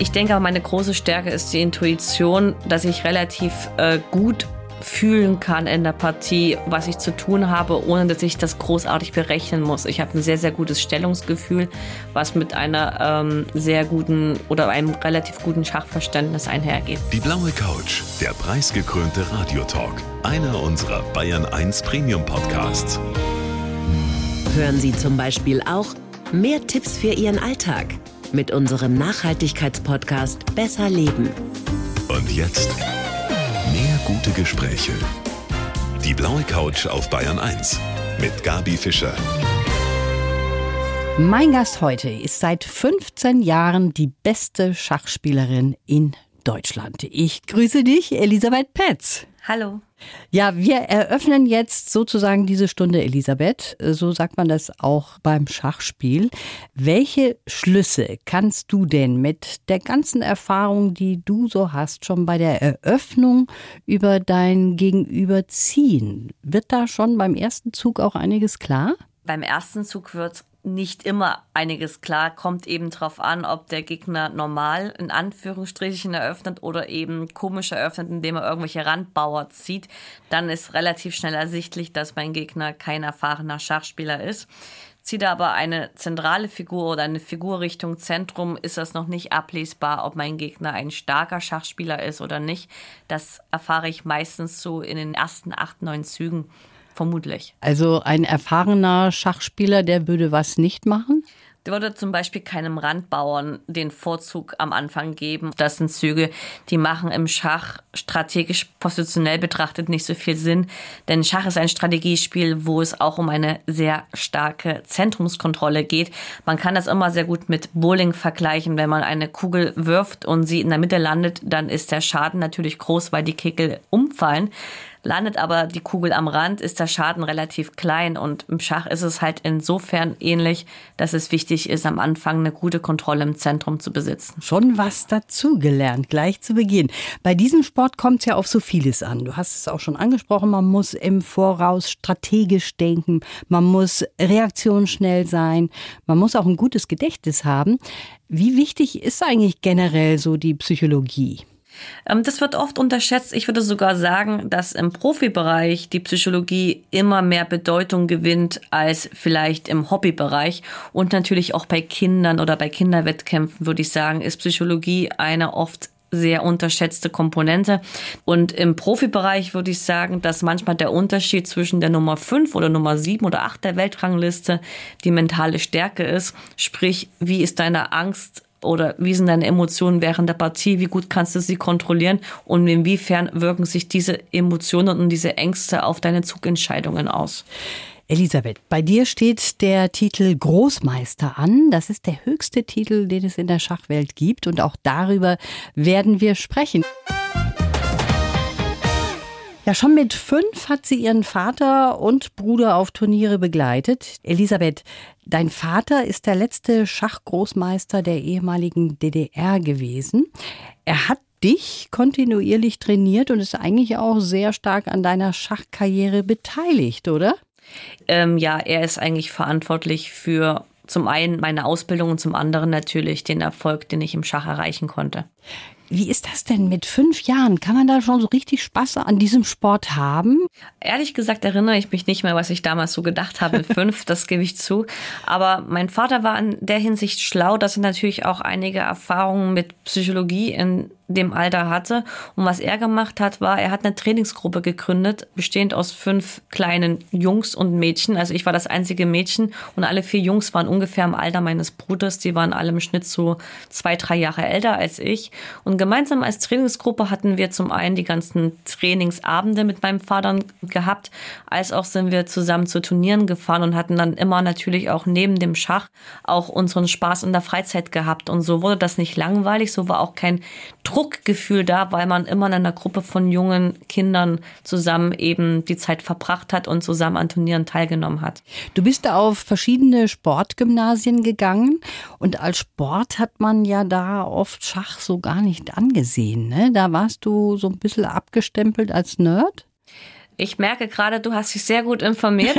Ich denke, meine große Stärke ist die Intuition, dass ich relativ äh, gut fühlen kann in der Partie, was ich zu tun habe, ohne dass ich das großartig berechnen muss. Ich habe ein sehr, sehr gutes Stellungsgefühl, was mit einer ähm, sehr guten oder einem relativ guten Schachverständnis einhergeht. Die blaue Couch, der preisgekrönte Radiotalk, einer unserer Bayern 1 Premium Podcasts. Hören Sie zum Beispiel auch mehr Tipps für Ihren Alltag mit unserem Nachhaltigkeitspodcast Besser Leben. Und jetzt mehr gute Gespräche. Die blaue Couch auf Bayern 1 mit Gabi Fischer. Mein Gast heute ist seit 15 Jahren die beste Schachspielerin in Deutschland. Ich grüße dich, Elisabeth Petz. Hallo. Ja, wir eröffnen jetzt sozusagen diese Stunde, Elisabeth. So sagt man das auch beim Schachspiel. Welche Schlüsse kannst du denn mit der ganzen Erfahrung, die du so hast, schon bei der Eröffnung über dein Gegenüber ziehen? Wird da schon beim ersten Zug auch einiges klar? Beim ersten Zug wird nicht immer einiges klar. Kommt eben darauf an, ob der Gegner normal in Anführungsstrichen eröffnet oder eben komisch eröffnet, indem er irgendwelche Randbauer zieht. Dann ist relativ schnell ersichtlich, dass mein Gegner kein erfahrener Schachspieler ist. Zieht er aber eine zentrale Figur oder eine Figur Richtung Zentrum, ist das noch nicht ablesbar, ob mein Gegner ein starker Schachspieler ist oder nicht. Das erfahre ich meistens so in den ersten acht, neun Zügen vermutlich. Also ein erfahrener Schachspieler, der würde was nicht machen? Der würde zum Beispiel keinem Randbauern den Vorzug am Anfang geben. Das sind Züge, die machen im Schach strategisch positionell betrachtet nicht so viel Sinn. Denn Schach ist ein Strategiespiel, wo es auch um eine sehr starke Zentrumskontrolle geht. Man kann das immer sehr gut mit Bowling vergleichen. Wenn man eine Kugel wirft und sie in der Mitte landet, dann ist der Schaden natürlich groß, weil die Kegel umfallen. Landet aber die Kugel am Rand, ist der Schaden relativ klein und im Schach ist es halt insofern ähnlich, dass es wichtig ist, am Anfang eine gute Kontrolle im Zentrum zu besitzen. Schon was dazugelernt, gleich zu Beginn. Bei diesem Sport kommt es ja auf so vieles an. Du hast es auch schon angesprochen, man muss im Voraus strategisch denken, man muss reaktionsschnell sein, man muss auch ein gutes Gedächtnis haben. Wie wichtig ist eigentlich generell so die Psychologie? Ähm, das wird oft unterschätzt. Ich würde sogar sagen, dass im Profibereich die Psychologie immer mehr Bedeutung gewinnt als vielleicht im Hobbybereich. Und natürlich auch bei Kindern oder bei Kinderwettkämpfen würde ich sagen, ist Psychologie eine oft sehr unterschätzte Komponente. Und im Profibereich würde ich sagen, dass manchmal der Unterschied zwischen der Nummer 5 oder Nummer 7 oder 8 der Weltrangliste die mentale Stärke ist. Sprich, wie ist deine Angst oder wie sind deine Emotionen während der Partie, wie gut kannst du sie kontrollieren und inwiefern wirken sich diese Emotionen und diese Ängste auf deine Zugentscheidungen aus. Elisabeth, bei dir steht der Titel Großmeister an. Das ist der höchste Titel, den es in der Schachwelt gibt und auch darüber werden wir sprechen. Ja, schon mit fünf hat sie ihren Vater und Bruder auf Turniere begleitet. Elisabeth, dein Vater ist der letzte Schachgroßmeister der ehemaligen DDR gewesen. Er hat dich kontinuierlich trainiert und ist eigentlich auch sehr stark an deiner Schachkarriere beteiligt, oder? Ähm, ja, er ist eigentlich verantwortlich für zum einen meine Ausbildung und zum anderen natürlich den Erfolg, den ich im Schach erreichen konnte. Wie ist das denn mit fünf Jahren? Kann man da schon so richtig Spaß an diesem Sport haben? Ehrlich gesagt erinnere ich mich nicht mehr, was ich damals so gedacht habe. fünf, das gebe ich zu. Aber mein Vater war in der Hinsicht schlau, dass er natürlich auch einige Erfahrungen mit Psychologie in dem Alter hatte. Und was er gemacht hat, war, er hat eine Trainingsgruppe gegründet, bestehend aus fünf kleinen Jungs und Mädchen. Also ich war das einzige Mädchen und alle vier Jungs waren ungefähr im Alter meines Bruders. Die waren alle im Schnitt so zwei, drei Jahre älter als ich. Und gemeinsam als Trainingsgruppe hatten wir zum einen die ganzen Trainingsabende mit meinem Vater gehabt, als auch sind wir zusammen zu Turnieren gefahren und hatten dann immer natürlich auch neben dem Schach auch unseren Spaß in der Freizeit gehabt. Und so wurde das nicht langweilig, so war auch kein Druck Druckgefühl da, weil man immer in einer Gruppe von jungen Kindern zusammen eben die Zeit verbracht hat und zusammen an Turnieren teilgenommen hat. Du bist da auf verschiedene Sportgymnasien gegangen und als Sport hat man ja da oft Schach so gar nicht angesehen. Ne? Da warst du so ein bisschen abgestempelt als Nerd? Ich merke gerade, du hast dich sehr gut informiert.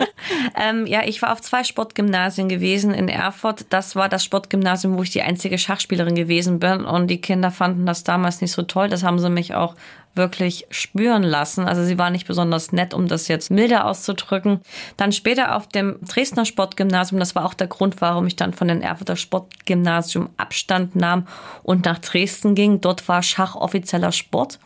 ähm, ja, ich war auf zwei Sportgymnasien gewesen in Erfurt. Das war das Sportgymnasium, wo ich die einzige Schachspielerin gewesen bin. Und die Kinder fanden das damals nicht so toll. Das haben sie mich auch wirklich spüren lassen. Also sie war nicht besonders nett, um das jetzt milder auszudrücken. Dann später auf dem Dresdner Sportgymnasium, das war auch der Grund, warum ich dann von den Erfurter Sportgymnasium Abstand nahm und nach Dresden ging. Dort war Schach offizieller Sport.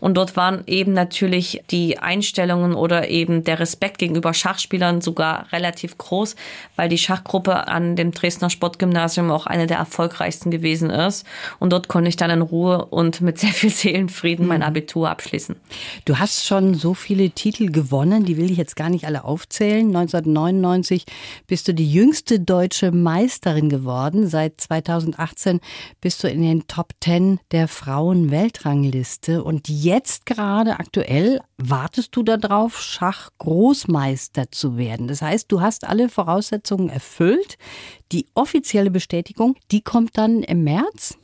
Und dort waren eben natürlich die Einstellungen oder eben der Respekt gegenüber Schachspielern sogar relativ groß, weil die Schachgruppe an dem Dresdner Sportgymnasium auch eine der erfolgreichsten gewesen ist. Und dort konnte ich dann in Ruhe und mit sehr viel Seelenfrieden mein mhm. Abitur abschließen. Du hast schon so viele Titel gewonnen, die will ich jetzt gar nicht alle aufzählen. 1999 bist du die jüngste deutsche Meisterin geworden. Seit 2018 bist du in den Top 10 der Frauen-Weltrangliste. Und jetzt gerade aktuell wartest du darauf, Schachgroßmeister zu werden. Das heißt, du hast alle Voraussetzungen erfüllt. Die offizielle Bestätigung, die kommt dann im März?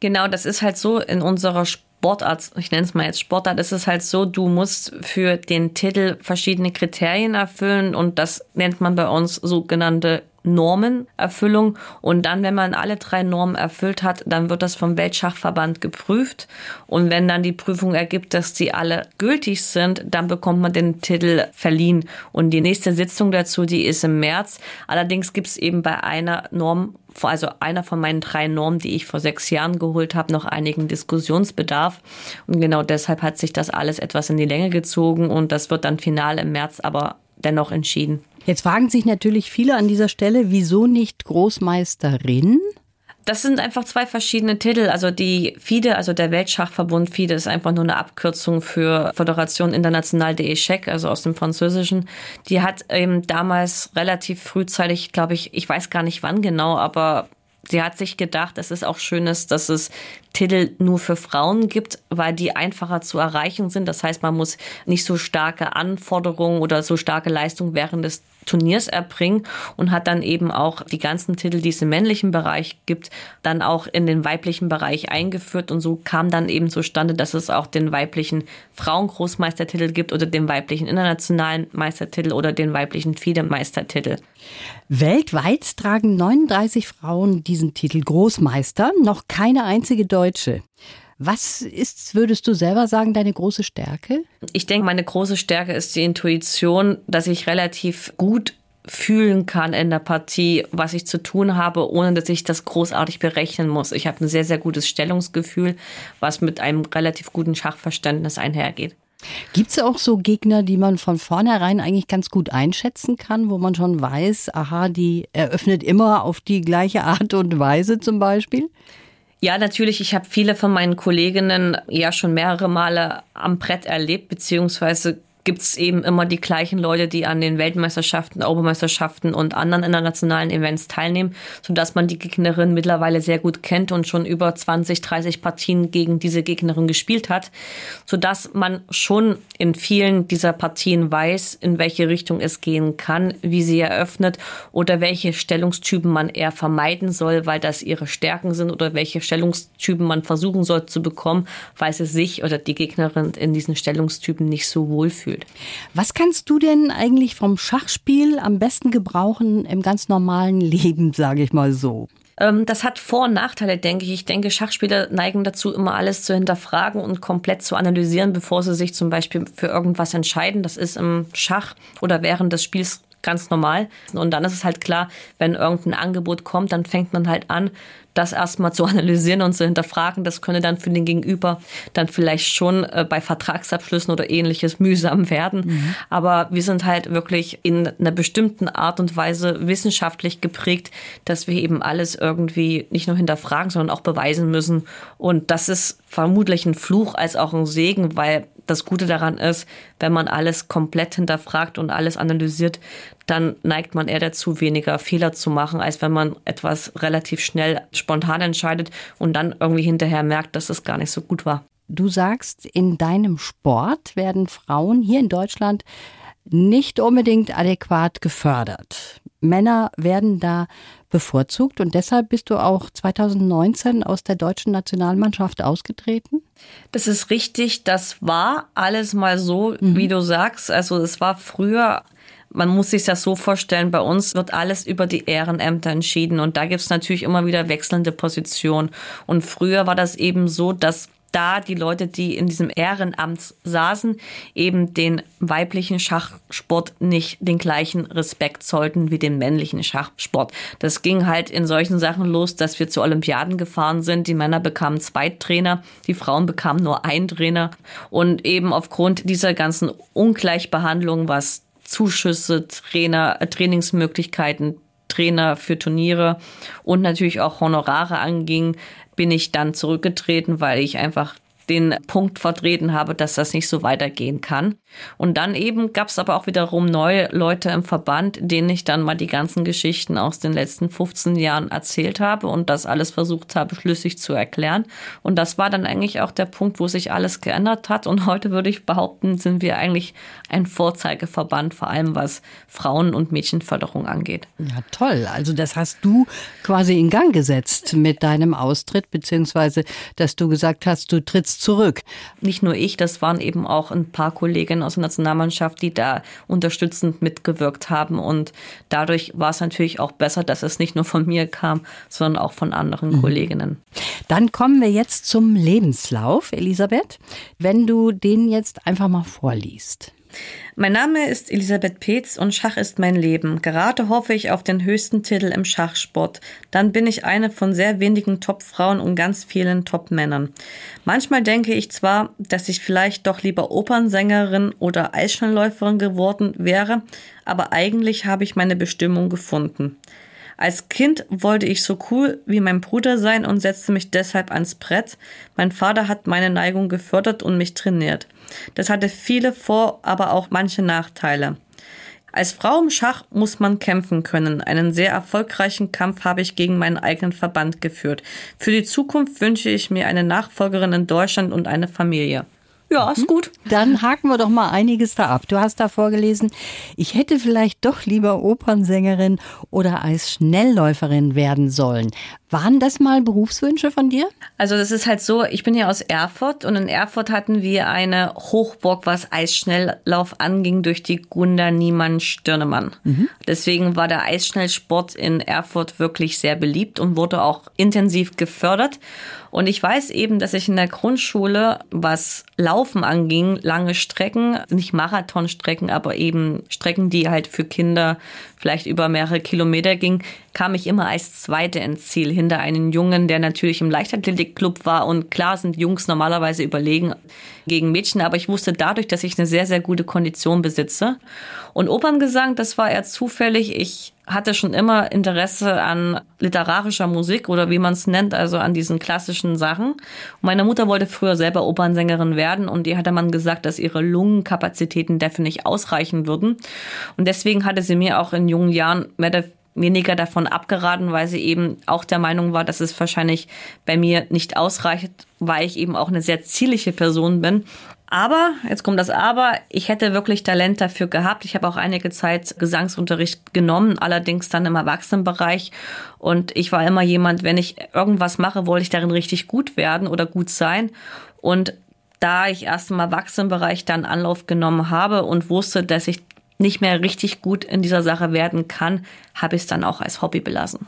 Genau, das ist halt so in unserer Sportart, ich nenne es mal jetzt Sportart, ist es halt so, du musst für den Titel verschiedene Kriterien erfüllen und das nennt man bei uns sogenannte Normenerfüllung. Und dann, wenn man alle drei Normen erfüllt hat, dann wird das vom Weltschachverband geprüft. Und wenn dann die Prüfung ergibt, dass die alle gültig sind, dann bekommt man den Titel verliehen. Und die nächste Sitzung dazu, die ist im März. Allerdings gibt es eben bei einer Norm also einer von meinen drei Normen, die ich vor sechs Jahren geholt habe, noch einigen Diskussionsbedarf. Und genau deshalb hat sich das alles etwas in die Länge gezogen und das wird dann final im März aber dennoch entschieden. Jetzt fragen sich natürlich viele an dieser Stelle, wieso nicht Großmeisterin? Das sind einfach zwei verschiedene Titel. Also die FIDE, also der Weltschachverbund FIDE ist einfach nur eine Abkürzung für Föderation Internationale des Échecs, also aus dem Französischen. Die hat eben damals relativ frühzeitig, glaube ich, ich weiß gar nicht wann genau, aber sie hat sich gedacht, es ist auch schön, dass es Titel nur für Frauen gibt, weil die einfacher zu erreichen sind. Das heißt, man muss nicht so starke Anforderungen oder so starke Leistung während des Turniers erbringen und hat dann eben auch die ganzen Titel, die es im männlichen Bereich gibt, dann auch in den weiblichen Bereich eingeführt und so kam dann eben zustande, dass es auch den weiblichen Frauengroßmeistertitel gibt oder den weiblichen internationalen Meistertitel oder den weiblichen FIDE-Meistertitel. Weltweit tragen 39 Frauen diesen Titel Großmeister, noch keine einzige Deutsche. Was ist, würdest du selber sagen, deine große Stärke? Ich denke, meine große Stärke ist die Intuition, dass ich relativ gut fühlen kann in der Partie, was ich zu tun habe, ohne dass ich das großartig berechnen muss. Ich habe ein sehr, sehr gutes Stellungsgefühl, was mit einem relativ guten Schachverständnis einhergeht. Gibt es auch so Gegner, die man von vornherein eigentlich ganz gut einschätzen kann, wo man schon weiß, aha, die eröffnet immer auf die gleiche Art und Weise zum Beispiel? Ja, natürlich. Ich habe viele von meinen Kolleginnen ja schon mehrere Male am Brett erlebt, beziehungsweise gibt es eben immer die gleichen Leute, die an den Weltmeisterschaften, Europameisterschaften und anderen internationalen Events teilnehmen, sodass man die Gegnerin mittlerweile sehr gut kennt und schon über 20, 30 Partien gegen diese Gegnerin gespielt hat, sodass man schon in vielen dieser Partien weiß, in welche Richtung es gehen kann, wie sie eröffnet oder welche Stellungstypen man eher vermeiden soll, weil das ihre Stärken sind oder welche Stellungstypen man versuchen soll zu bekommen, weil sie sich oder die Gegnerin in diesen Stellungstypen nicht so wohl fühlt gefühlt. Was kannst du denn eigentlich vom Schachspiel am besten gebrauchen im ganz normalen Leben, sage ich mal so? Ähm, das hat Vor- und Nachteile, denke ich. Ich denke, Schachspieler neigen dazu, immer alles zu hinterfragen und komplett zu analysieren, bevor sie sich zum Beispiel für irgendwas entscheiden. Das ist im Schach oder während des Spiels ganz normal. Und dann ist es halt klar, wenn irgendein Angebot kommt, dann fängt man halt an, das erstmal zu analysieren und zu hinterfragen. Das könnte dann für den Gegenüber dann vielleicht schon äh, bei Vertragsabschlüssen oder ähnliches mühsam werden. Mhm. Aber wir sind halt wirklich in einer bestimmten Art und Weise wissenschaftlich geprägt, dass wir eben alles irgendwie nicht nur hinterfragen, sondern auch beweisen müssen. Und das ist vermutlich ein Fluch als auch ein Segen, weil das Gute daran ist, wenn man alles komplett hinterfragt und alles analysiert, dann neigt man eher dazu, weniger Fehler zu machen, als wenn man etwas relativ schnell spontan entscheidet und dann irgendwie hinterher merkt, dass es gar nicht so gut war. Du sagst, in deinem Sport werden Frauen hier in Deutschland nicht unbedingt adäquat gefördert. Männer werden da bevorzugt und deshalb bist du auch 2019 aus der deutschen Nationalmannschaft ausgetreten? Das ist richtig. Das war alles mal so, mhm. wie du sagst. Also es war früher man muss sich das so vorstellen, bei uns wird alles über die Ehrenämter entschieden und da gibt es natürlich immer wieder wechselnde Positionen. Und früher war das eben so, dass da die Leute, die in diesem Ehrenamt saßen, eben den weiblichen Schachsport nicht den gleichen Respekt zollten wie den männlichen Schachsport. Das ging halt in solchen Sachen los, dass wir zu Olympiaden gefahren sind. Die Männer bekamen zwei Trainer, die Frauen bekamen nur einen Trainer. Und eben aufgrund dieser ganzen Ungleichbehandlung, was Zuschüsse, Trainer, äh, Trainingsmöglichkeiten, Trainer für Turniere und natürlich auch Honorare anging, bin ich dann zurückgetreten, weil ich einfach den Punkt vertreten habe, dass das nicht so weitergehen kann. Und dann eben gab es aber auch wiederum neue Leute im Verband, denen ich dann mal die ganzen Geschichten aus den letzten 15 Jahren erzählt habe und das alles versucht habe, schlüssig zu erklären. Und das war dann eigentlich auch der Punkt, wo sich alles geändert hat. Und heute würde ich behaupten, sind wir eigentlich ein Vorzeigeverband, vor allem was Frauen- und Mädchenförderung angeht. Ja, toll. Also das hast du quasi in Gang gesetzt mit deinem Austritt, beziehungsweise dass du gesagt hast, du trittst zurück. Nicht nur ich, das waren eben auch ein paar Kolleginnen aus der Nationalmannschaft, die da unterstützend mitgewirkt haben. Und dadurch war es natürlich auch besser, dass es nicht nur von mir kam, sondern auch von anderen mhm. Kolleginnen. Dann kommen wir jetzt zum Lebenslauf, Elisabeth. Wenn du den jetzt einfach mal vorliest. Mein Name ist Elisabeth Peetz und Schach ist mein Leben. Gerade hoffe ich auf den höchsten Titel im Schachsport. Dann bin ich eine von sehr wenigen Top-Frauen und ganz vielen Top-Männern. Manchmal denke ich zwar, dass ich vielleicht doch lieber Opernsängerin oder Eisschnellläuferin geworden wäre, aber eigentlich habe ich meine Bestimmung gefunden. Als Kind wollte ich so cool wie mein Bruder sein und setzte mich deshalb ans Brett. Mein Vater hat meine Neigung gefördert und mich trainiert. Das hatte viele Vor-, aber auch manche Nachteile. Als Frau im Schach muss man kämpfen können. Einen sehr erfolgreichen Kampf habe ich gegen meinen eigenen Verband geführt. Für die Zukunft wünsche ich mir eine Nachfolgerin in Deutschland und eine Familie. Ja, ist gut. Dann haken wir doch mal einiges da ab. Du hast da vorgelesen, ich hätte vielleicht doch lieber Opernsängerin oder als Schnellläuferin werden sollen. Waren das mal Berufswünsche von dir? Also das ist halt so, ich bin ja aus Erfurt und in Erfurt hatten wir eine Hochburg, was Eisschnelllauf anging durch die Gunda Niemann Stirnemann. Mhm. Deswegen war der Eisschnellsport in Erfurt wirklich sehr beliebt und wurde auch intensiv gefördert. Und ich weiß eben, dass ich in der Grundschule, was Laufen anging, lange Strecken, nicht Marathonstrecken, aber eben Strecken, die halt für Kinder vielleicht über mehrere Kilometer ging, kam ich immer als Zweite ins Ziel hinter einen Jungen, der natürlich im Leichtathletikclub war. Und klar sind Jungs normalerweise überlegen gegen Mädchen, aber ich wusste dadurch, dass ich eine sehr, sehr gute Kondition besitze. Und Operngesang, das war eher zufällig. Ich hatte schon immer Interesse an literarischer Musik oder wie man es nennt, also an diesen klassischen Sachen. Und meine Mutter wollte früher selber Opernsängerin werden und ihr hatte man gesagt, dass ihre Lungenkapazitäten dafür nicht ausreichen würden. Und deswegen hatte sie mir auch in jungen Jahren mehr oder weniger davon abgeraten, weil sie eben auch der Meinung war, dass es wahrscheinlich bei mir nicht ausreicht, weil ich eben auch eine sehr zierliche Person bin. Aber, jetzt kommt das Aber, ich hätte wirklich Talent dafür gehabt. Ich habe auch einige Zeit Gesangsunterricht genommen, allerdings dann im Erwachsenenbereich. Und ich war immer jemand, wenn ich irgendwas mache, wollte ich darin richtig gut werden oder gut sein. Und da ich erst im Erwachsenenbereich dann Anlauf genommen habe und wusste, dass ich nicht mehr richtig gut in dieser Sache werden kann, habe ich es dann auch als Hobby belassen.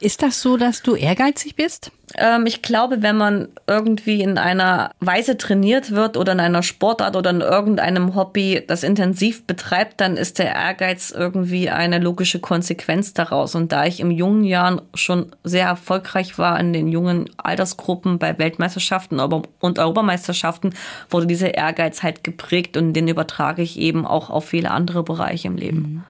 Ist das so, dass du ehrgeizig bist? Ähm, ich glaube, wenn man irgendwie in einer Weise trainiert wird oder in einer Sportart oder in irgendeinem Hobby das intensiv betreibt, dann ist der Ehrgeiz irgendwie eine logische Konsequenz daraus. Und da ich im jungen Jahren schon sehr erfolgreich war in den jungen Altersgruppen bei Weltmeisterschaften und Europameisterschaften, wurde dieser Ehrgeiz halt geprägt und den übertrage ich eben auch auf viele andere Bereiche im Leben. Mhm.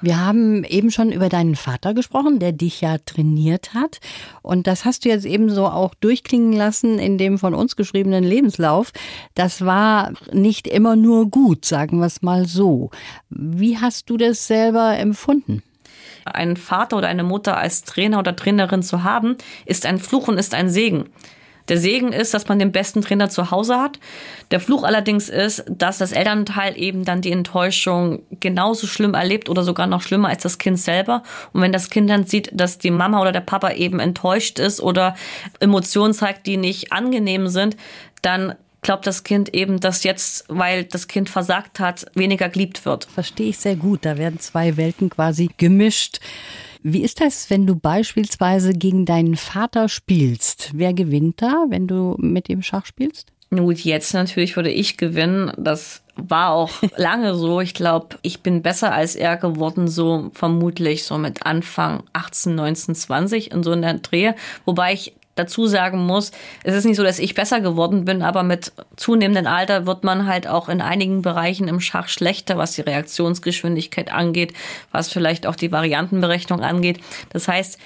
Wir haben eben schon über deinen Vater gesprochen, der dich ja trainiert hat. Und das hast du jetzt ebenso auch durchklingen lassen in dem von uns geschriebenen Lebenslauf. Das war nicht immer nur gut, sagen wir es mal so. Wie hast du das selber empfunden? Einen Vater oder eine Mutter als Trainer oder Trainerin zu haben, ist ein Fluch und ist ein Segen. Der Segen ist, dass man den besten Trainer zu Hause hat. Der Fluch allerdings ist, dass das Elternteil eben dann die Enttäuschung genauso schlimm erlebt oder sogar noch schlimmer als das Kind selber. Und wenn das Kind dann sieht, dass die Mama oder der Papa eben enttäuscht ist oder Emotionen zeigt, die nicht angenehm sind, dann glaubt das Kind eben, dass jetzt, weil das Kind versagt hat, weniger geliebt wird. Verstehe ich sehr gut. Da werden zwei Welten quasi gemischt. Wie ist das, wenn du beispielsweise gegen deinen Vater spielst? Wer gewinnt da, wenn du mit ihm Schach spielst? Gut, jetzt natürlich würde ich gewinnen. Das war auch lange so. Ich glaube, ich bin besser als er geworden, so vermutlich so mit Anfang 18, 19, 20 in so einer Dreh. Wobei ich dazu sagen muss, es ist nicht so, dass ich besser geworden bin, aber mit zunehmendem Alter wird man halt auch in einigen Bereichen im Schach schlechter, was die Reaktionsgeschwindigkeit angeht, was vielleicht auch die Variantenberechnung angeht. Das heißt,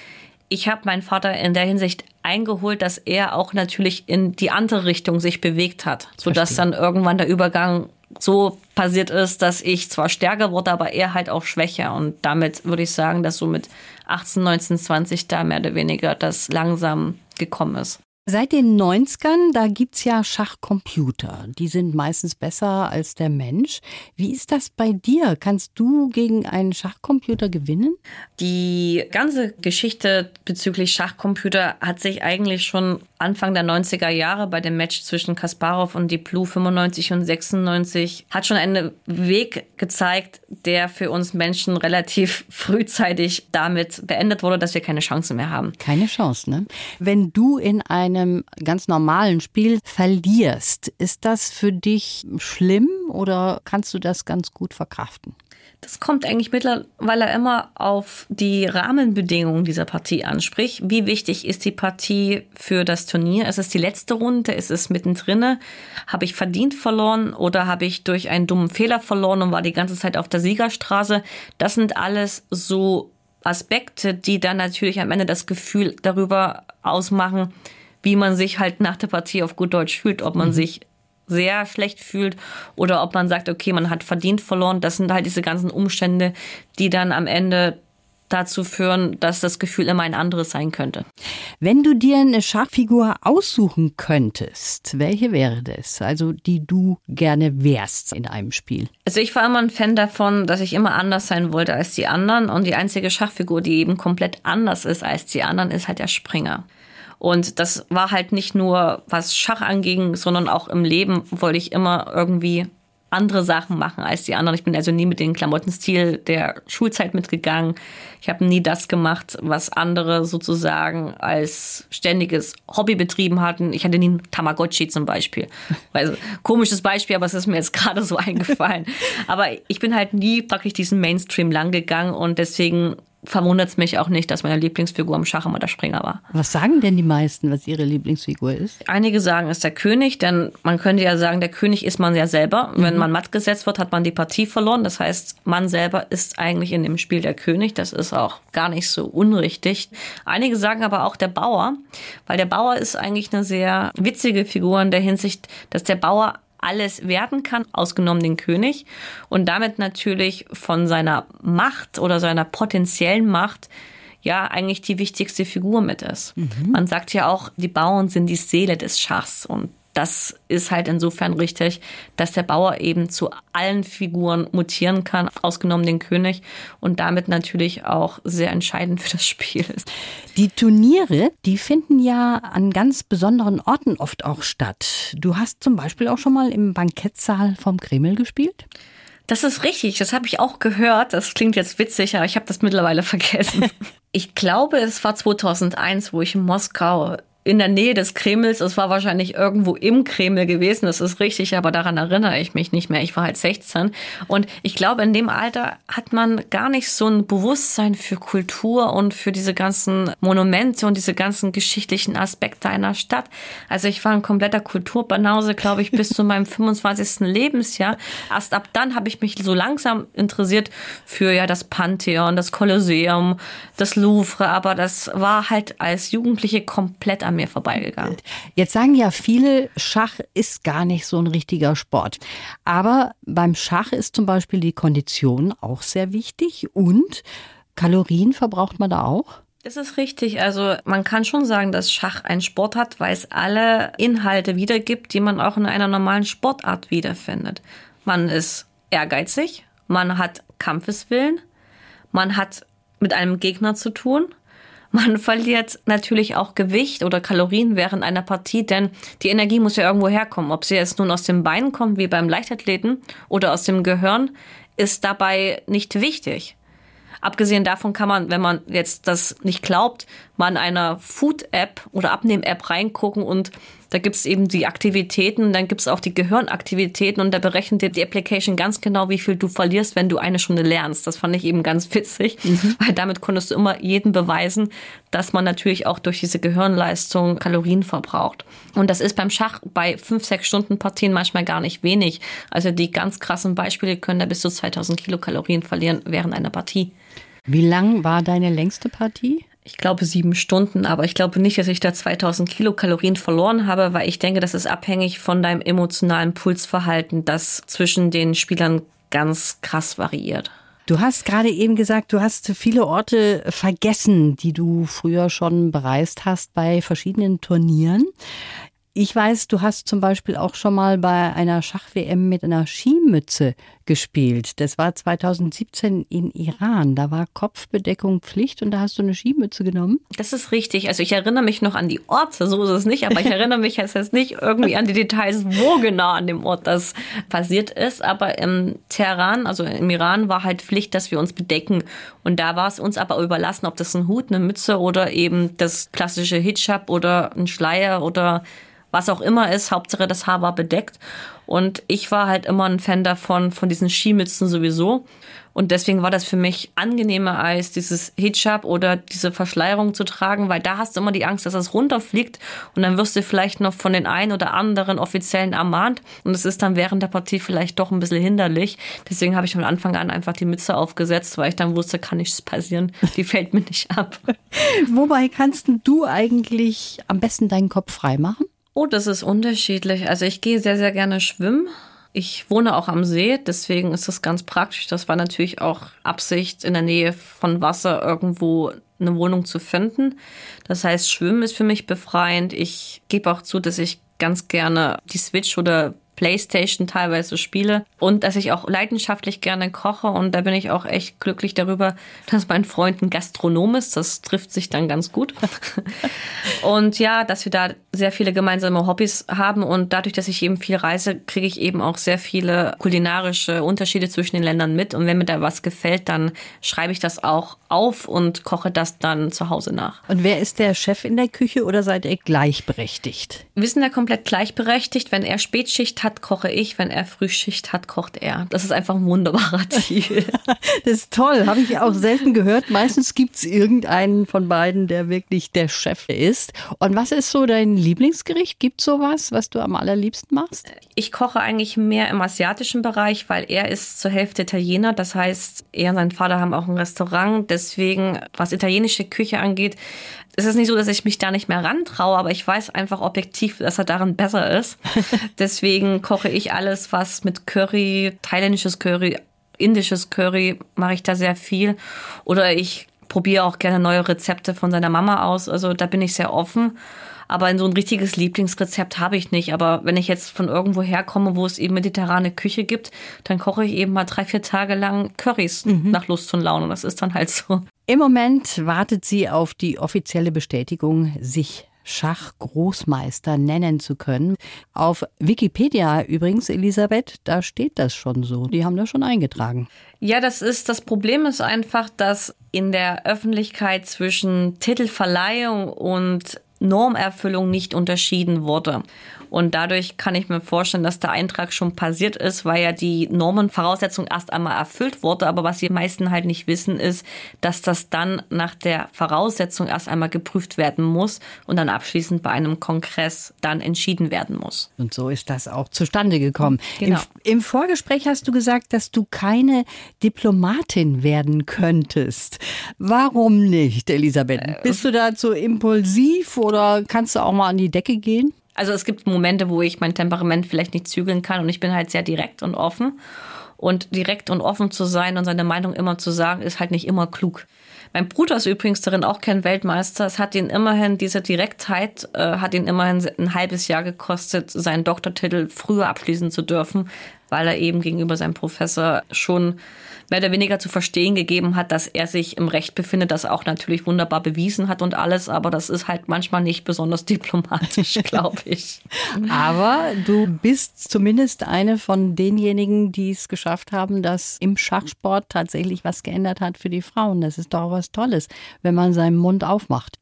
ich habe meinen Vater in der Hinsicht eingeholt, dass er auch natürlich in die andere Richtung sich bewegt hat, sodass dann irgendwann der Übergang so passiert ist, dass ich zwar stärker wurde, aber er halt auch schwächer. Und damit würde ich sagen, dass so mit 18, 19, 20 da mehr oder weniger das langsam gekommen ist. Seit den 90ern, da gibt's ja Schachcomputer. Die sind meistens besser als der Mensch. Wie ist das bei dir? Kannst du gegen einen Schachcomputer gewinnen? Die ganze Geschichte bezüglich Schachcomputer hat sich eigentlich schon Anfang der 90er Jahre bei dem Match zwischen Kasparov und Deep Blue 95 und 96 hat schon einen Weg gezeigt, der für uns Menschen relativ frühzeitig damit beendet wurde, dass wir keine Chance mehr haben. Keine Chance, ne? Wenn du in einem ganz normalen Spiel verlierst, ist das für dich schlimm oder kannst du das ganz gut verkraften? Das kommt eigentlich mittlerweile immer auf die Rahmenbedingungen dieser Partie an. Sprich, wie wichtig ist die Partie für das Turnier? Ist es die letzte Runde? Ist es mittendrin? Habe ich verdient verloren oder habe ich durch einen dummen Fehler verloren und war die ganze Zeit auf der Siegerstraße? Das sind alles so Aspekte, die dann natürlich am Ende das Gefühl darüber ausmachen, wie man sich halt nach der Partie auf gut Deutsch fühlt, ob man mhm. sich sehr schlecht fühlt oder ob man sagt, okay, man hat verdient verloren. Das sind halt diese ganzen Umstände, die dann am Ende dazu führen, dass das Gefühl immer ein anderes sein könnte. Wenn du dir eine Schachfigur aussuchen könntest, welche wäre das? Also die du gerne wärst in einem Spiel? Also ich war immer ein Fan davon, dass ich immer anders sein wollte als die anderen und die einzige Schachfigur, die eben komplett anders ist als die anderen, ist halt der Springer. Und das war halt nicht nur, was Schach anging, sondern auch im Leben wollte ich immer irgendwie andere Sachen machen als die anderen. Ich bin also nie mit dem Klamottenstil der Schulzeit mitgegangen. Ich habe nie das gemacht, was andere sozusagen als ständiges Hobby betrieben hatten. Ich hatte nie einen Tamagotchi zum Beispiel. Also, komisches Beispiel, aber es ist mir jetzt gerade so eingefallen. Aber ich bin halt nie praktisch diesen Mainstream lang gegangen und deswegen verwundert es mich auch nicht, dass meine Lieblingsfigur am Schach immer der Springer war. Was sagen denn die meisten, was ihre Lieblingsfigur ist? Einige sagen, es ist der König, denn man könnte ja sagen, der König ist man ja selber. Mhm. Wenn man matt gesetzt wird, hat man die Partie verloren. Das heißt, man selber ist eigentlich in dem Spiel der König. Das ist auch gar nicht so unrichtig. Einige sagen aber auch der Bauer, weil der Bauer ist eigentlich eine sehr witzige Figur in der Hinsicht, dass der Bauer alles werden kann, ausgenommen den König, und damit natürlich von seiner Macht oder seiner potenziellen Macht ja eigentlich die wichtigste Figur mit ist. Mhm. Man sagt ja auch, die Bauern sind die Seele des Schachs und das ist halt insofern richtig, dass der Bauer eben zu allen Figuren mutieren kann, ausgenommen den König und damit natürlich auch sehr entscheidend für das Spiel ist. Die Turniere, die finden ja an ganz besonderen Orten oft auch statt. Du hast zum Beispiel auch schon mal im Bankettsaal vom Kreml gespielt? Das ist richtig, das habe ich auch gehört. Das klingt jetzt witzig, aber ich habe das mittlerweile vergessen. Ich glaube, es war 2001, wo ich in Moskau in der Nähe des Kremls. Es war wahrscheinlich irgendwo im Kreml gewesen, das ist richtig, aber daran erinnere ich mich nicht mehr. Ich war halt 16 und ich glaube, in dem Alter hat man gar nicht so ein Bewusstsein für Kultur und für diese ganzen Monumente und diese ganzen geschichtlichen Aspekte einer Stadt. Also ich war ein kompletter Kulturbanause, glaube ich, bis zu meinem 25. Lebensjahr. Erst ab dann habe ich mich so langsam interessiert für ja das Pantheon, das Kolosseum, das Louvre, aber das war halt als Jugendliche komplett am mir vorbeigegangen. Jetzt sagen ja viele, Schach ist gar nicht so ein richtiger Sport. Aber beim Schach ist zum Beispiel die Kondition auch sehr wichtig und Kalorien verbraucht man da auch? Das ist richtig. Also man kann schon sagen, dass Schach ein Sport hat, weil es alle Inhalte wiedergibt, die man auch in einer normalen Sportart wiederfindet. Man ist ehrgeizig, man hat Kampfeswillen, man hat mit einem Gegner zu tun. Man verliert natürlich auch Gewicht oder Kalorien während einer Partie, denn die Energie muss ja irgendwo herkommen. Ob sie jetzt nun aus dem Bein kommt, wie beim Leichtathleten, oder aus dem Gehirn, ist dabei nicht wichtig. Abgesehen davon kann man, wenn man jetzt das nicht glaubt, mal in einer Food-App oder Abnehm-App reingucken und da gibt's eben die Aktivitäten, dann gibt's auch die Gehirnaktivitäten und da berechnet dir die Application ganz genau, wie viel du verlierst, wenn du eine Stunde lernst. Das fand ich eben ganz witzig, mhm. weil damit konntest du immer jedem beweisen, dass man natürlich auch durch diese Gehirnleistung Kalorien verbraucht. Und das ist beim Schach bei fünf, sechs Stunden Partien manchmal gar nicht wenig. Also die ganz krassen Beispiele können da bis zu 2000 Kilokalorien verlieren während einer Partie. Wie lang war deine längste Partie? Ich glaube, sieben Stunden, aber ich glaube nicht, dass ich da 2000 Kilokalorien verloren habe, weil ich denke, das ist abhängig von deinem emotionalen Pulsverhalten, das zwischen den Spielern ganz krass variiert. Du hast gerade eben gesagt, du hast viele Orte vergessen, die du früher schon bereist hast bei verschiedenen Turnieren. Ich weiß, du hast zum Beispiel auch schon mal bei einer Schach-WM mit einer Skimütze gespielt. Das war 2017 in Iran. Da war Kopfbedeckung Pflicht und da hast du eine Skimütze genommen. Das ist richtig. Also ich erinnere mich noch an die Orte, so ist es nicht, aber ich erinnere mich jetzt nicht irgendwie an die Details, wo genau an dem Ort das passiert ist. Aber im Teheran, also im Iran, war halt Pflicht, dass wir uns bedecken. Und da war es uns aber überlassen, ob das ein Hut, eine Mütze oder eben das klassische Hijab oder ein Schleier oder was auch immer ist, Hauptsache das Haar war bedeckt. Und ich war halt immer ein Fan davon, von diesen Skimützen sowieso. Und deswegen war das für mich angenehmer als dieses Hijab oder diese Verschleierung zu tragen, weil da hast du immer die Angst, dass das runterfliegt und dann wirst du vielleicht noch von den einen oder anderen Offiziellen ermahnt und es ist dann während der Partie vielleicht doch ein bisschen hinderlich. Deswegen habe ich von Anfang an einfach die Mütze aufgesetzt, weil ich dann wusste, kann nichts passieren. Die fällt mir nicht ab. Wobei kannst du eigentlich am besten deinen Kopf frei machen? Oh, das ist unterschiedlich. Also ich gehe sehr, sehr gerne schwimmen. Ich wohne auch am See, deswegen ist das ganz praktisch. Das war natürlich auch Absicht, in der Nähe von Wasser irgendwo eine Wohnung zu finden. Das heißt, Schwimmen ist für mich befreiend. Ich gebe auch zu, dass ich ganz gerne die Switch oder Playstation teilweise spiele und dass ich auch leidenschaftlich gerne koche und da bin ich auch echt glücklich darüber, dass mein Freund ein Gastronom ist. Das trifft sich dann ganz gut. und ja, dass wir da sehr viele gemeinsame Hobbys haben und dadurch, dass ich eben viel reise, kriege ich eben auch sehr viele kulinarische Unterschiede zwischen den Ländern mit und wenn mir da was gefällt, dann schreibe ich das auch auf und koche das dann zu Hause nach. Und wer ist der Chef in der Küche oder seid ihr gleichberechtigt? Wir sind da komplett gleichberechtigt. Wenn er Spätschicht hat, hat, koche ich. Wenn er Frühschicht hat, kocht er. Das ist einfach ein wunderbarer Deal. das ist toll. Habe ich auch selten gehört. Meistens gibt es irgendeinen von beiden, der wirklich der Chef ist. Und was ist so dein Lieblingsgericht? Gibt es sowas, was du am allerliebsten machst? Ich koche eigentlich mehr im asiatischen Bereich, weil er ist zur Hälfte Italiener. Das heißt, er und sein Vater haben auch ein Restaurant. Deswegen, was italienische Küche angeht, es ist nicht so, dass ich mich da nicht mehr rantraue, aber ich weiß einfach objektiv, dass er darin besser ist. Deswegen koche ich alles, was mit Curry, thailändisches Curry, indisches Curry, mache ich da sehr viel. Oder ich probiere auch gerne neue Rezepte von seiner Mama aus. Also da bin ich sehr offen. Aber in so ein richtiges Lieblingsrezept habe ich nicht. Aber wenn ich jetzt von irgendwo herkomme, wo es eben mediterrane Küche gibt, dann koche ich eben mal drei, vier Tage lang Currys mhm. nach Lust und Laune. Das ist dann halt so. Im Moment wartet sie auf die offizielle Bestätigung, sich Schachgroßmeister nennen zu können. Auf Wikipedia übrigens, Elisabeth, da steht das schon so. Die haben das schon eingetragen. Ja, das ist, das Problem ist einfach, dass in der Öffentlichkeit zwischen Titelverleihung und Normerfüllung nicht unterschieden wurde. Und dadurch kann ich mir vorstellen, dass der Eintrag schon passiert ist, weil ja die Normenvoraussetzung erst einmal erfüllt wurde. Aber was die meisten halt nicht wissen, ist, dass das dann nach der Voraussetzung erst einmal geprüft werden muss und dann abschließend bei einem Kongress dann entschieden werden muss. Und so ist das auch zustande gekommen. Genau. Im, Im Vorgespräch hast du gesagt, dass du keine Diplomatin werden könntest. Warum nicht, Elisabeth? Äh, Bist du dazu impulsiv oder kannst du auch mal an die Decke gehen? Also es gibt Momente, wo ich mein Temperament vielleicht nicht zügeln kann und ich bin halt sehr direkt und offen. Und direkt und offen zu sein und seine Meinung immer zu sagen, ist halt nicht immer klug. Mein Bruder ist übrigens darin auch kein Weltmeister. Es hat ihn immerhin, diese Direktheit, äh, hat ihn immerhin ein halbes Jahr gekostet, seinen Doktortitel früher abschließen zu dürfen, weil er eben gegenüber seinem Professor schon mehr oder weniger zu verstehen gegeben hat, dass er sich im Recht befindet, das auch natürlich wunderbar bewiesen hat und alles, aber das ist halt manchmal nicht besonders diplomatisch, glaube ich. aber du bist zumindest eine von denjenigen, die es geschafft haben, dass im Schachsport tatsächlich was geändert hat für die Frauen. Das ist doch was Tolles, wenn man seinen Mund aufmacht.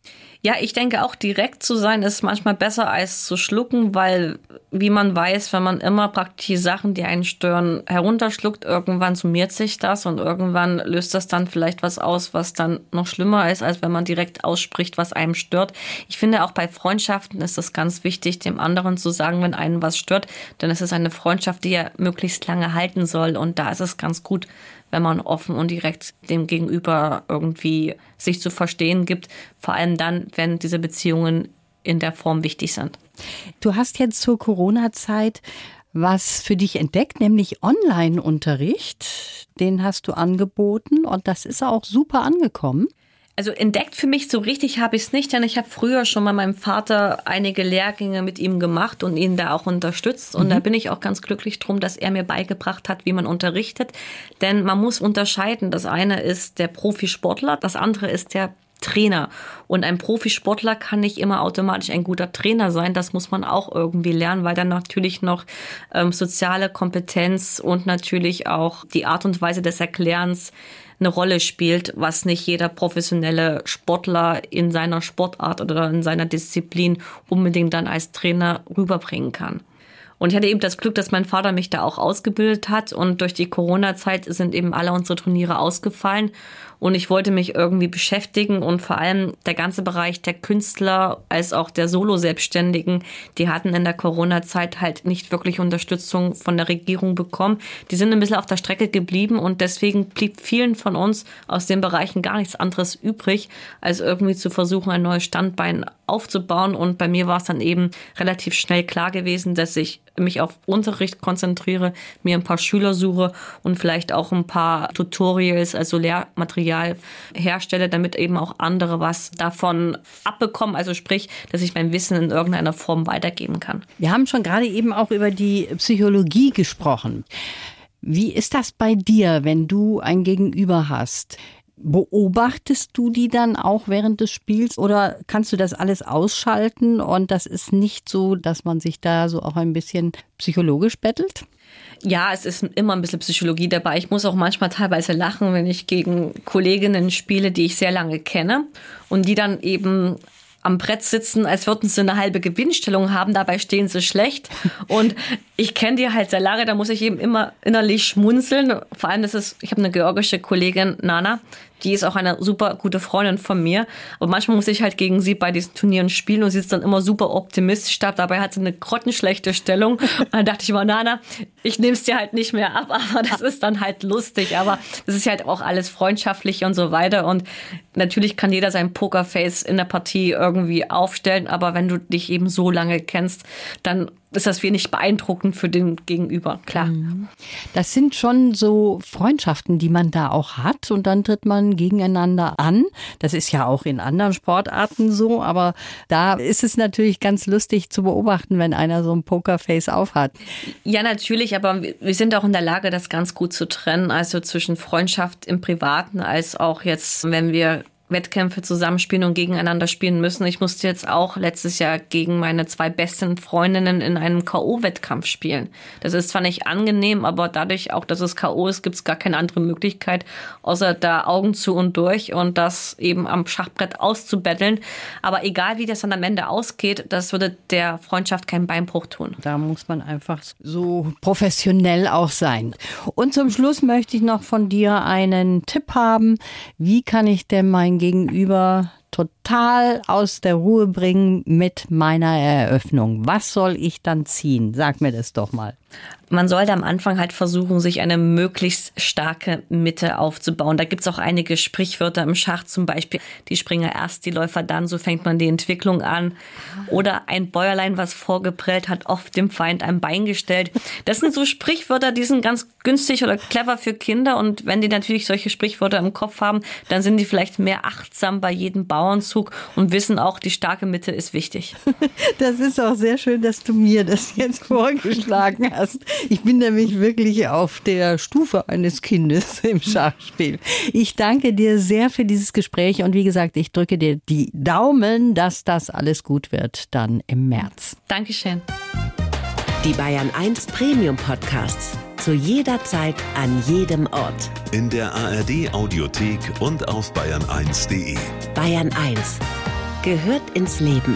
Ja, ich denke auch direkt zu sein ist manchmal besser als zu schlucken, weil wie man weiß, wenn man immer praktisch die Sachen, die einen stören, herunterschluckt, irgendwann summiert sich das und irgendwann löst das dann vielleicht was aus, was dann noch schlimmer ist, als wenn man direkt ausspricht, was einem stört. Ich finde auch bei Freundschaften ist es ganz wichtig, dem anderen zu sagen, wenn einen was stört, denn es ist eine Freundschaft, die ja möglichst lange halten soll und da ist es ganz gut, wenn man offen und direkt dem Gegenüber irgendwie sich zu verstehen gibt. Vor allem dann, wenn diese Beziehungen in der Form wichtig sind. Du hast jetzt zur Corona-Zeit was für dich entdeckt, nämlich Online-Unterricht. Den hast du angeboten und das ist auch super angekommen. Also entdeckt für mich so richtig habe ich es nicht, denn ich habe früher schon mal meinem Vater einige Lehrgänge mit ihm gemacht und ihn da auch unterstützt. Und mhm. da bin ich auch ganz glücklich drum, dass er mir beigebracht hat, wie man unterrichtet. Denn man muss unterscheiden. Das eine ist der Profisportler, das andere ist der Trainer. Und ein Profisportler kann nicht immer automatisch ein guter Trainer sein. Das muss man auch irgendwie lernen, weil dann natürlich noch ähm, soziale Kompetenz und natürlich auch die Art und Weise des Erklärens eine Rolle spielt, was nicht jeder professionelle Sportler in seiner Sportart oder in seiner Disziplin unbedingt dann als Trainer rüberbringen kann. Und ich hatte eben das Glück, dass mein Vater mich da auch ausgebildet hat und durch die Corona-Zeit sind eben alle unsere Turniere ausgefallen und ich wollte mich irgendwie beschäftigen und vor allem der ganze Bereich der Künstler als auch der Solo-Selbstständigen, die hatten in der Corona-Zeit halt nicht wirklich Unterstützung von der Regierung bekommen. Die sind ein bisschen auf der Strecke geblieben und deswegen blieb vielen von uns aus den Bereichen gar nichts anderes übrig, als irgendwie zu versuchen, ein neues Standbein aufzubauen. Und bei mir war es dann eben relativ schnell klar gewesen, dass ich mich auf Unterricht konzentriere, mir ein paar Schüler suche und vielleicht auch ein paar Tutorials, also Lehrmaterial herstelle, damit eben auch andere was davon abbekommen. Also sprich, dass ich mein Wissen in irgendeiner Form weitergeben kann. Wir haben schon gerade eben auch über die Psychologie gesprochen. Wie ist das bei dir, wenn du ein Gegenüber hast? Beobachtest du die dann auch während des Spiels oder kannst du das alles ausschalten und das ist nicht so, dass man sich da so auch ein bisschen psychologisch bettelt? Ja, es ist immer ein bisschen Psychologie dabei. Ich muss auch manchmal teilweise lachen, wenn ich gegen Kolleginnen spiele, die ich sehr lange kenne und die dann eben am Brett sitzen, als würden sie eine halbe Gewinnstellung haben, dabei stehen sie schlecht. Und ich kenne die halt sehr lange, da muss ich eben immer innerlich schmunzeln. Vor allem, das ist, ich habe eine georgische Kollegin, Nana, die ist auch eine super gute Freundin von mir. Aber manchmal muss ich halt gegen sie bei diesen Turnieren spielen und sie ist dann immer super optimistisch da. Dabei hat sie eine grottenschlechte Stellung. Und dann dachte ich immer, Nana, ich nehme es dir halt nicht mehr ab, aber das ist dann halt lustig. Aber das ist halt auch alles freundschaftlich und so weiter. Und natürlich kann jeder sein Pokerface in der Partie irgendwie aufstellen. Aber wenn du dich eben so lange kennst, dann ist das wenig beeindruckend für den Gegenüber, klar. Mhm. Das sind schon so Freundschaften, die man da auch hat und dann tritt man gegeneinander an. Das ist ja auch in anderen Sportarten so, aber da ist es natürlich ganz lustig zu beobachten, wenn einer so ein Pokerface aufhat. Ja, natürlich, aber wir sind auch in der Lage, das ganz gut zu trennen, also zwischen Freundschaft im Privaten als auch jetzt, wenn wir Wettkämpfe zusammenspielen und gegeneinander spielen müssen. Ich musste jetzt auch letztes Jahr gegen meine zwei besten Freundinnen in einem K.O.-Wettkampf spielen. Das ist zwar nicht angenehm, aber dadurch auch, dass es K.O. ist, gibt es gar keine andere Möglichkeit, außer da Augen zu und durch und das eben am Schachbrett auszubetteln. Aber egal, wie das dann am Ende ausgeht, das würde der Freundschaft keinen Beinbruch tun. Da muss man einfach so professionell auch sein. Und zum Schluss möchte ich noch von dir einen Tipp haben. Wie kann ich denn Gegenüber total aus der Ruhe bringen mit meiner Eröffnung. Was soll ich dann ziehen? Sag mir das doch mal man sollte am Anfang halt versuchen, sich eine möglichst starke Mitte aufzubauen. Da gibt's auch einige Sprichwörter im Schach, zum Beispiel die Springer erst, die Läufer dann, so fängt man die Entwicklung an. Oder ein Bäuerlein, was vorgeprellt, hat oft dem Feind ein Bein gestellt. Das sind so Sprichwörter, die sind ganz günstig oder clever für Kinder. Und wenn die natürlich solche Sprichwörter im Kopf haben, dann sind die vielleicht mehr achtsam bei jedem Bauernzug und wissen auch, die starke Mitte ist wichtig. Das ist auch sehr schön, dass du mir das jetzt vorgeschlagen hast. Ich bin nämlich wirklich auf der Stufe eines Kindes im Schachspiel. Ich danke dir sehr für dieses Gespräch und wie gesagt, ich drücke dir die Daumen, dass das alles gut wird dann im März. Dankeschön. Die Bayern 1 Premium Podcasts. Zu jeder Zeit, an jedem Ort. In der ARD Audiothek und auf bayern1.de. Bayern 1 gehört ins Leben.